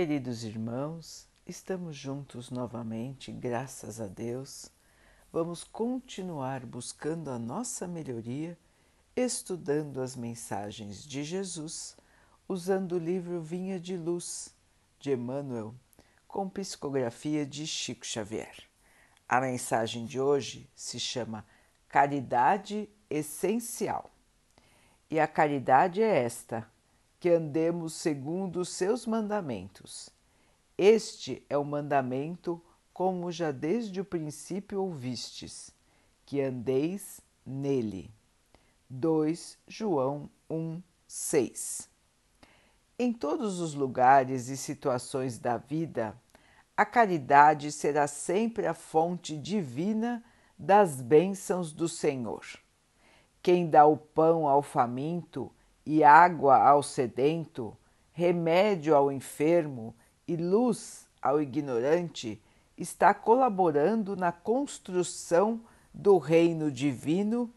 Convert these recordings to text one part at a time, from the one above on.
Queridos irmãos, estamos juntos novamente, graças a Deus. Vamos continuar buscando a nossa melhoria, estudando as mensagens de Jesus, usando o livro Vinha de Luz, de Emmanuel, com psicografia de Chico Xavier. A mensagem de hoje se chama Caridade Essencial. E a caridade é esta que andemos segundo os seus mandamentos. Este é o mandamento, como já desde o princípio ouvistes, que andeis nele. 2 João 1, 6 Em todos os lugares e situações da vida, a caridade será sempre a fonte divina das bênçãos do Senhor. Quem dá o pão ao faminto e água ao sedento, remédio ao enfermo e luz ao ignorante, está colaborando na construção do reino divino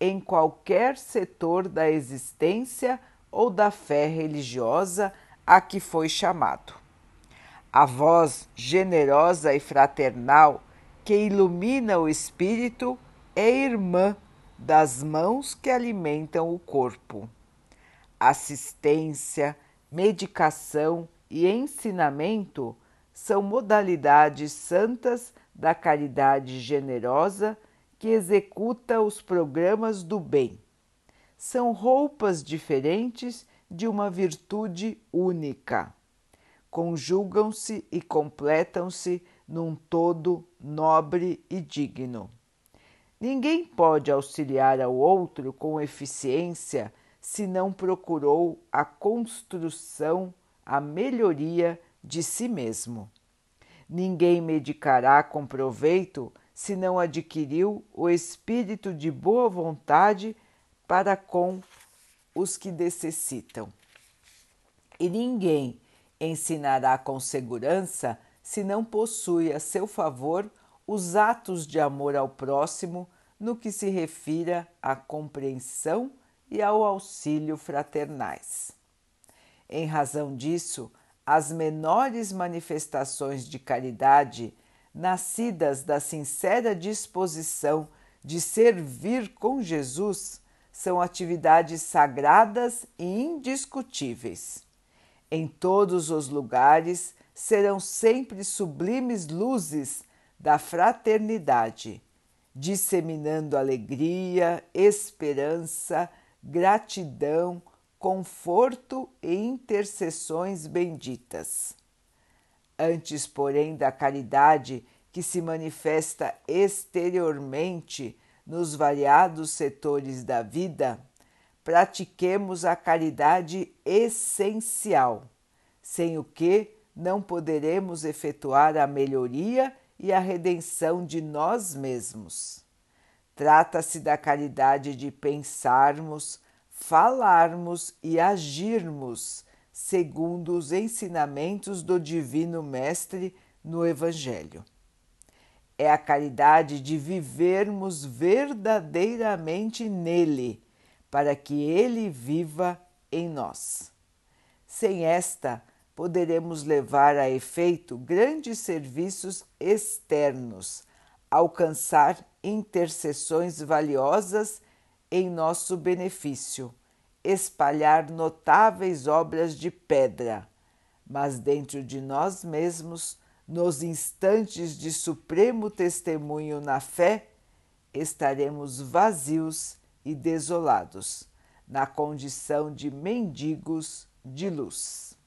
em qualquer setor da existência ou da fé religiosa a que foi chamado. A voz generosa e fraternal que ilumina o espírito é irmã das mãos que alimentam o corpo assistência, medicação e ensinamento são modalidades santas da caridade generosa que executa os programas do bem. São roupas diferentes de uma virtude única. Conjugam-se e completam-se num todo nobre e digno. Ninguém pode auxiliar ao outro com eficiência se não procurou a construção, a melhoria de si mesmo. Ninguém medicará com proveito se não adquiriu o espírito de boa vontade para com os que necessitam. E ninguém ensinará com segurança se não possui a seu favor os atos de amor ao próximo no que se refira à compreensão e ao auxílio fraternais. Em razão disso, as menores manifestações de caridade, nascidas da sincera disposição de servir com Jesus, são atividades sagradas e indiscutíveis. Em todos os lugares serão sempre sublimes luzes da fraternidade, disseminando alegria, esperança, gratidão, conforto e intercessões benditas. Antes, porém, da caridade que se manifesta exteriormente nos variados setores da vida, pratiquemos a caridade essencial, sem o que não poderemos efetuar a melhoria e a redenção de nós mesmos. Trata-se da caridade de pensarmos, falarmos e agirmos segundo os ensinamentos do Divino Mestre no Evangelho. É a caridade de vivermos verdadeiramente nele, para que ele viva em nós. Sem esta, poderemos levar a efeito grandes serviços externos, alcançar intercessões valiosas em nosso benefício, espalhar notáveis obras de pedra, mas dentro de nós mesmos, nos instantes de supremo testemunho na fé, estaremos vazios e desolados, na condição de mendigos de luz.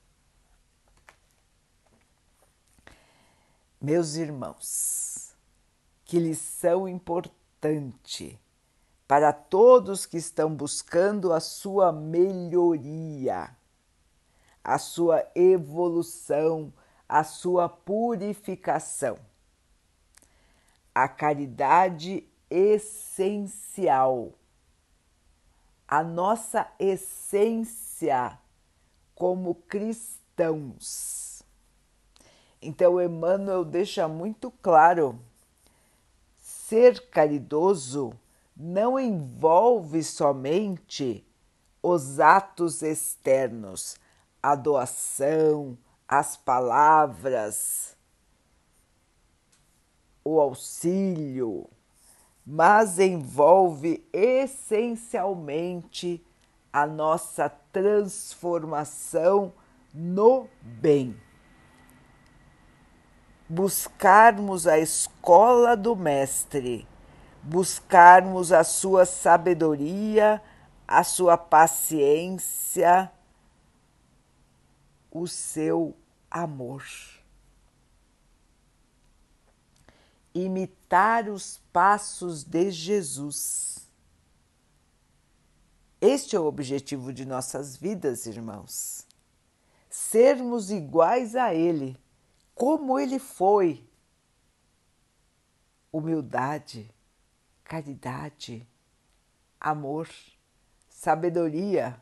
Meus irmãos, que lição importante para todos que estão buscando a sua melhoria, a sua evolução, a sua purificação. A caridade essencial, a nossa essência como cristãos. Então, Emmanuel deixa muito claro ser caridoso não envolve somente os atos externos, a doação, as palavras, o auxílio, mas envolve essencialmente a nossa transformação no bem. Buscarmos a escola do Mestre, buscarmos a sua sabedoria, a sua paciência, o seu amor. Imitar os passos de Jesus. Este é o objetivo de nossas vidas, irmãos. Sermos iguais a Ele, como Ele foi. Humildade, caridade, amor, sabedoria,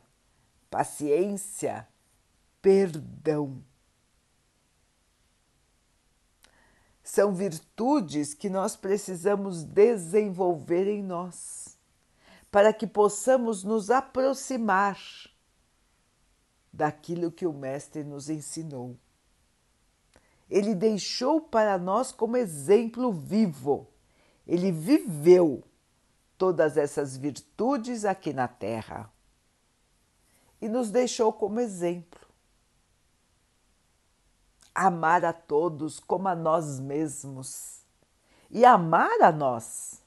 paciência, perdão. São virtudes que nós precisamos desenvolver em nós, para que possamos nos aproximar daquilo que o Mestre nos ensinou. Ele deixou para nós como exemplo vivo. Ele viveu todas essas virtudes aqui na Terra e nos deixou como exemplo amar a todos como a nós mesmos e amar a nós.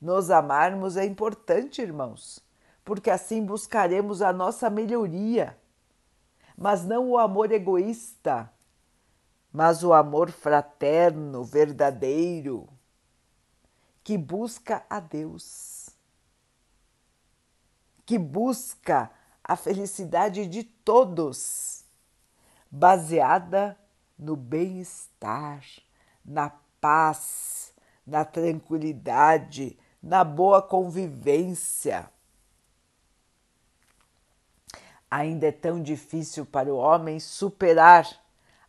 Nos amarmos é importante, irmãos, porque assim buscaremos a nossa melhoria, mas não o amor egoísta, mas o amor fraterno, verdadeiro, que busca a Deus, que busca a felicidade de todos baseada no bem-estar, na paz, na tranquilidade, na boa convivência. Ainda é tão difícil para o homem superar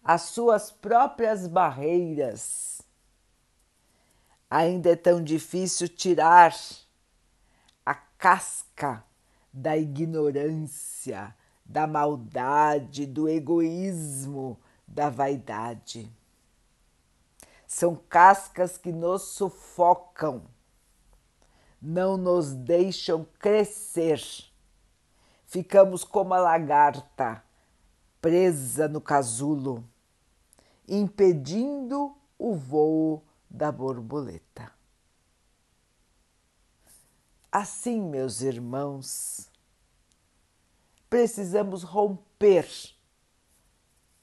as suas próprias barreiras. Ainda é tão difícil tirar a casca da ignorância, da maldade, do egoísmo, da vaidade. São cascas que nos sufocam, não nos deixam crescer. Ficamos como a lagarta presa no casulo, impedindo o voo da borboleta. Assim, meus irmãos, precisamos romper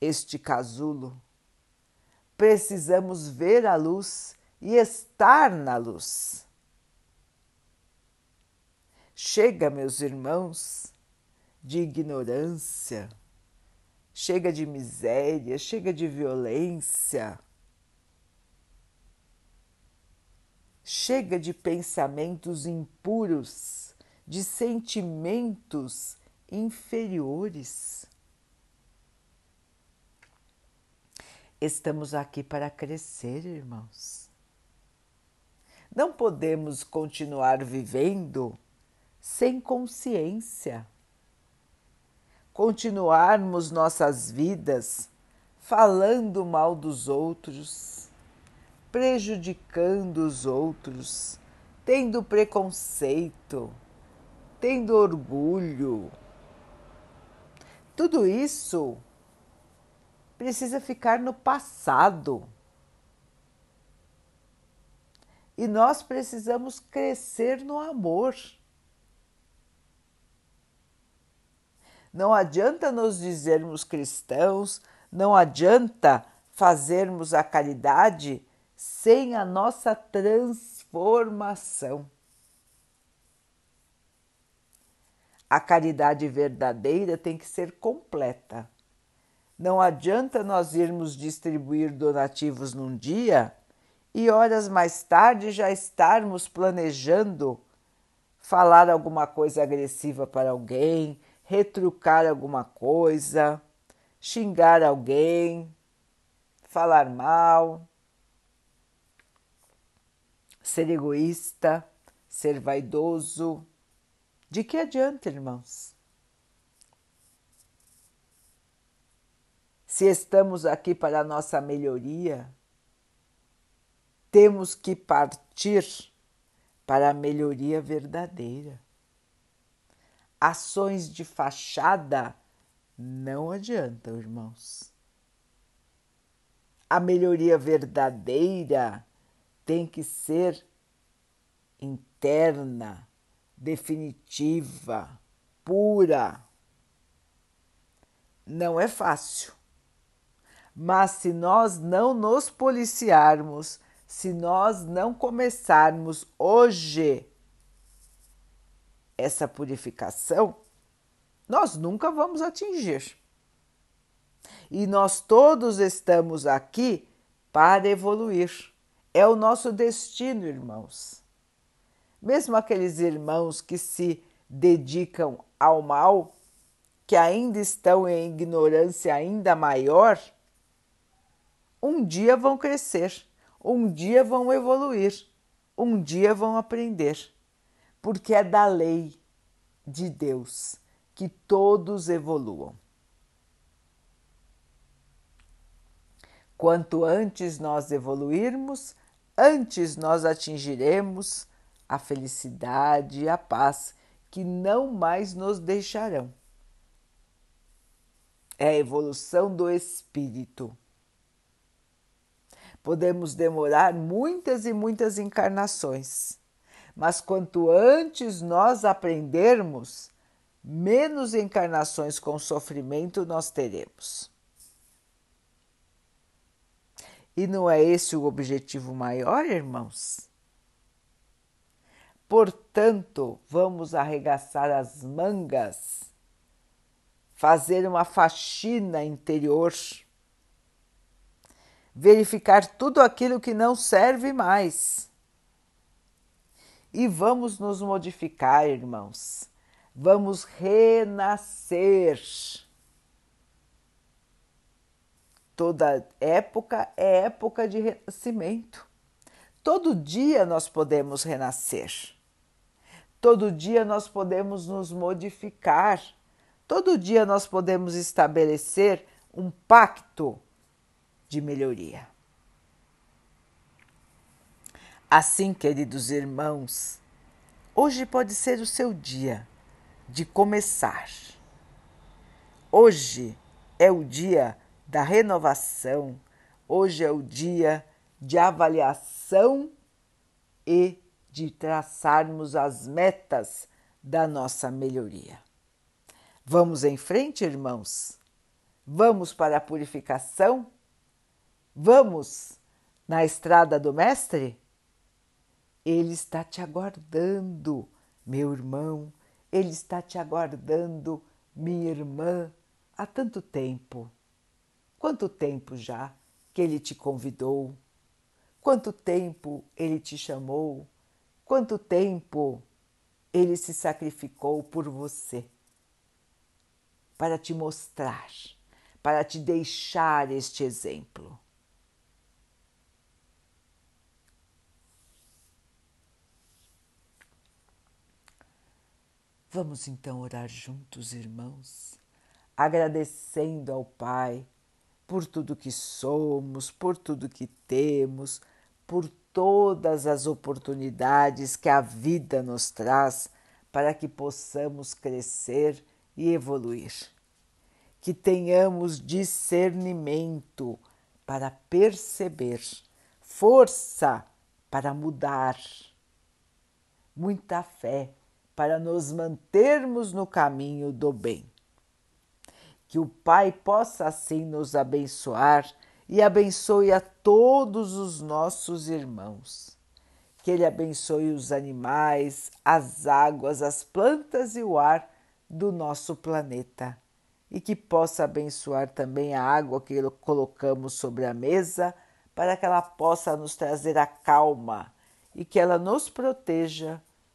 este casulo. Precisamos ver a luz e estar na luz. Chega, meus irmãos, de ignorância, chega de miséria, chega de violência, chega de pensamentos impuros, de sentimentos inferiores. Estamos aqui para crescer, irmãos. Não podemos continuar vivendo sem consciência. Continuarmos nossas vidas falando mal dos outros, prejudicando os outros, tendo preconceito, tendo orgulho, tudo isso precisa ficar no passado. E nós precisamos crescer no amor. Não adianta nos dizermos cristãos, não adianta fazermos a caridade sem a nossa transformação. A caridade verdadeira tem que ser completa. Não adianta nós irmos distribuir donativos num dia e horas mais tarde já estarmos planejando falar alguma coisa agressiva para alguém, retrucar alguma coisa, xingar alguém, falar mal, ser egoísta, ser vaidoso de que adianta, irmãos? se estamos aqui para a nossa melhoria, temos que partir para a melhoria verdadeira. Ações de fachada não adiantam, irmãos. A melhoria verdadeira tem que ser interna, definitiva, pura. Não é fácil. Mas se nós não nos policiarmos, se nós não começarmos hoje essa purificação, nós nunca vamos atingir. E nós todos estamos aqui para evoluir. É o nosso destino, irmãos. Mesmo aqueles irmãos que se dedicam ao mal, que ainda estão em ignorância ainda maior, um dia vão crescer, um dia vão evoluir, um dia vão aprender, porque é da lei de Deus que todos evoluam. Quanto antes nós evoluirmos, antes nós atingiremos a felicidade e a paz que não mais nos deixarão. É a evolução do espírito Podemos demorar muitas e muitas encarnações, mas quanto antes nós aprendermos, menos encarnações com sofrimento nós teremos. E não é esse o objetivo maior, irmãos? Portanto, vamos arregaçar as mangas, fazer uma faxina interior verificar tudo aquilo que não serve mais. E vamos nos modificar, irmãos. Vamos renascer. Toda época é época de renascimento. Todo dia nós podemos renascer. Todo dia nós podemos nos modificar. Todo dia nós podemos estabelecer um pacto de melhoria. Assim, queridos irmãos, hoje pode ser o seu dia de começar. Hoje é o dia da renovação, hoje é o dia de avaliação e de traçarmos as metas da nossa melhoria. Vamos em frente, irmãos? Vamos para a purificação Vamos na estrada do Mestre? Ele está te aguardando, meu irmão, ele está te aguardando, minha irmã, há tanto tempo. Quanto tempo já que ele te convidou? Quanto tempo ele te chamou? Quanto tempo ele se sacrificou por você? Para te mostrar, para te deixar este exemplo. Vamos então orar juntos, irmãos, agradecendo ao Pai por tudo que somos, por tudo que temos, por todas as oportunidades que a vida nos traz para que possamos crescer e evoluir. Que tenhamos discernimento para perceber, força para mudar, muita fé para nos mantermos no caminho do bem. Que o Pai possa assim nos abençoar e abençoe a todos os nossos irmãos. Que Ele abençoe os animais, as águas, as plantas e o ar do nosso planeta. E que possa abençoar também a água que colocamos sobre a mesa, para que ela possa nos trazer a calma e que ela nos proteja